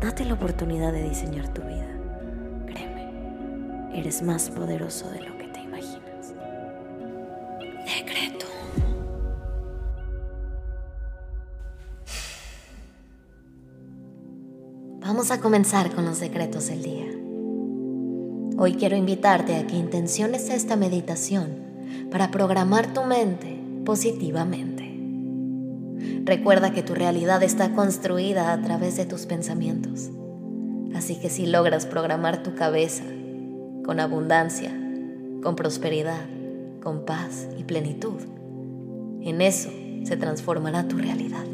Date la oportunidad de diseñar tu vida. Créeme, eres más poderoso de lo que te imaginas. Decreto. Vamos a comenzar con los decretos del día. Hoy quiero invitarte a que intenciones esta meditación para programar tu mente positivamente. Recuerda que tu realidad está construida a través de tus pensamientos. Así que si logras programar tu cabeza con abundancia, con prosperidad, con paz y plenitud, en eso se transformará tu realidad.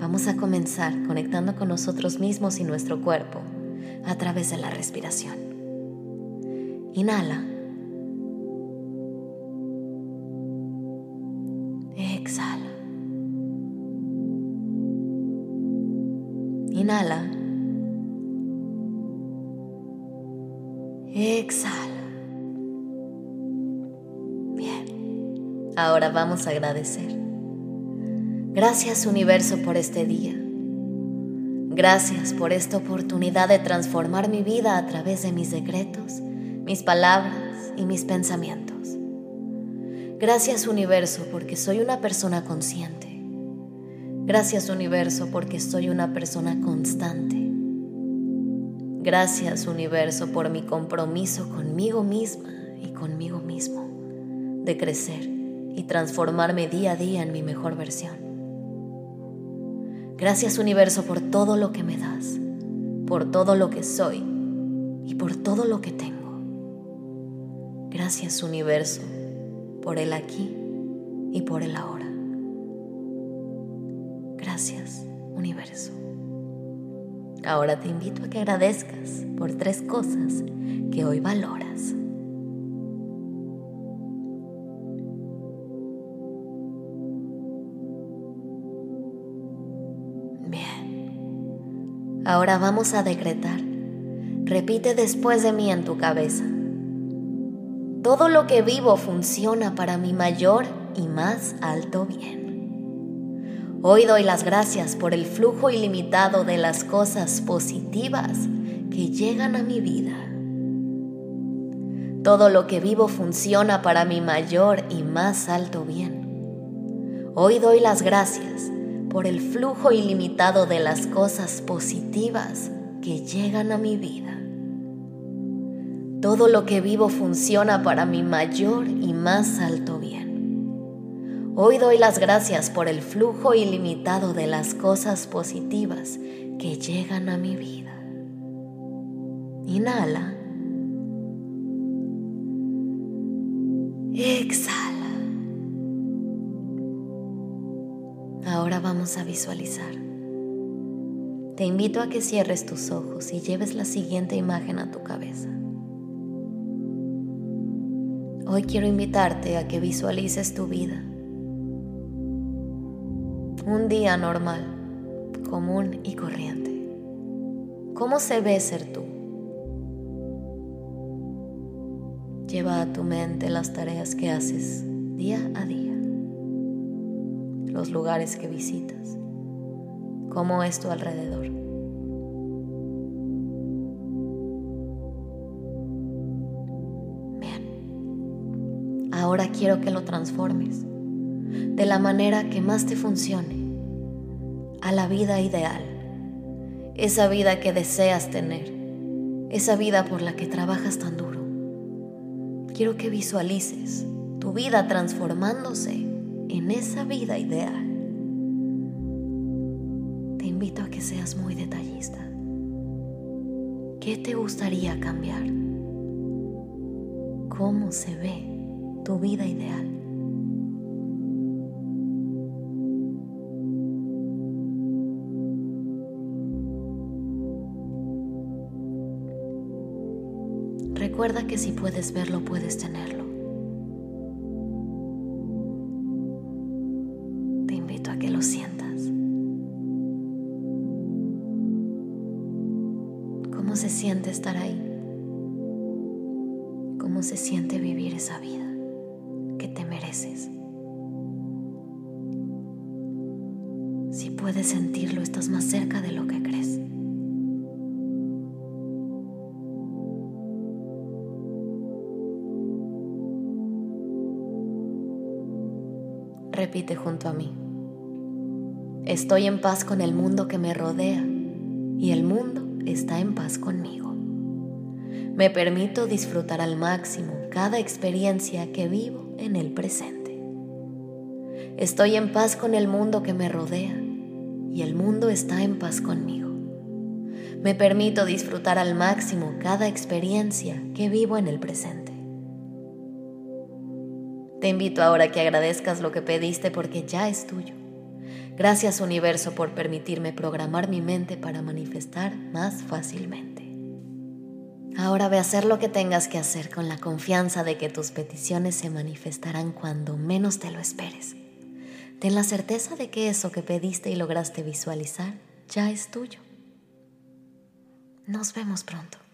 Vamos a comenzar conectando con nosotros mismos y nuestro cuerpo a través de la respiración. Inhala. Exhala. Inhala. Exhala. Bien. Ahora vamos a agradecer. Gracias universo por este día. Gracias por esta oportunidad de transformar mi vida a través de mis decretos, mis palabras y mis pensamientos. Gracias universo porque soy una persona consciente Gracias universo porque soy una persona constante. Gracias universo por mi compromiso conmigo misma y conmigo mismo de crecer y transformarme día a día en mi mejor versión. Gracias universo por todo lo que me das, por todo lo que soy y por todo lo que tengo. Gracias universo por el aquí y por el ahora. Gracias, universo. Ahora te invito a que agradezcas por tres cosas que hoy valoras. Bien. Ahora vamos a decretar. Repite después de mí en tu cabeza. Todo lo que vivo funciona para mi mayor y más alto bien. Hoy doy las gracias por el flujo ilimitado de las cosas positivas que llegan a mi vida. Todo lo que vivo funciona para mi mayor y más alto bien. Hoy doy las gracias por el flujo ilimitado de las cosas positivas que llegan a mi vida. Todo lo que vivo funciona para mi mayor y más alto bien. Hoy doy las gracias por el flujo ilimitado de las cosas positivas que llegan a mi vida. Inhala. Exhala. Ahora vamos a visualizar. Te invito a que cierres tus ojos y lleves la siguiente imagen a tu cabeza. Hoy quiero invitarte a que visualices tu vida un día normal, común y corriente. ¿Cómo se ve ser tú? Lleva a tu mente las tareas que haces día a día, los lugares que visitas, cómo es tu alrededor. Bien, ahora quiero que lo transformes de la manera que más te funcione a la vida ideal, esa vida que deseas tener, esa vida por la que trabajas tan duro. Quiero que visualices tu vida transformándose en esa vida ideal. Te invito a que seas muy detallista. ¿Qué te gustaría cambiar? ¿Cómo se ve tu vida ideal? Recuerda que si puedes verlo, puedes tenerlo. Te invito a que lo sientas. ¿Cómo se siente estar ahí? ¿Cómo se siente vivir esa vida que te mereces? Si puedes sentirlo, estás más cerca de lo que crees. Repite junto a mí. Estoy en paz con el mundo que me rodea y el mundo está en paz conmigo. Me permito disfrutar al máximo cada experiencia que vivo en el presente. Estoy en paz con el mundo que me rodea y el mundo está en paz conmigo. Me permito disfrutar al máximo cada experiencia que vivo en el presente. Te invito ahora a que agradezcas lo que pediste porque ya es tuyo. Gracias universo por permitirme programar mi mente para manifestar más fácilmente. Ahora ve a hacer lo que tengas que hacer con la confianza de que tus peticiones se manifestarán cuando menos te lo esperes. Ten la certeza de que eso que pediste y lograste visualizar ya es tuyo. Nos vemos pronto.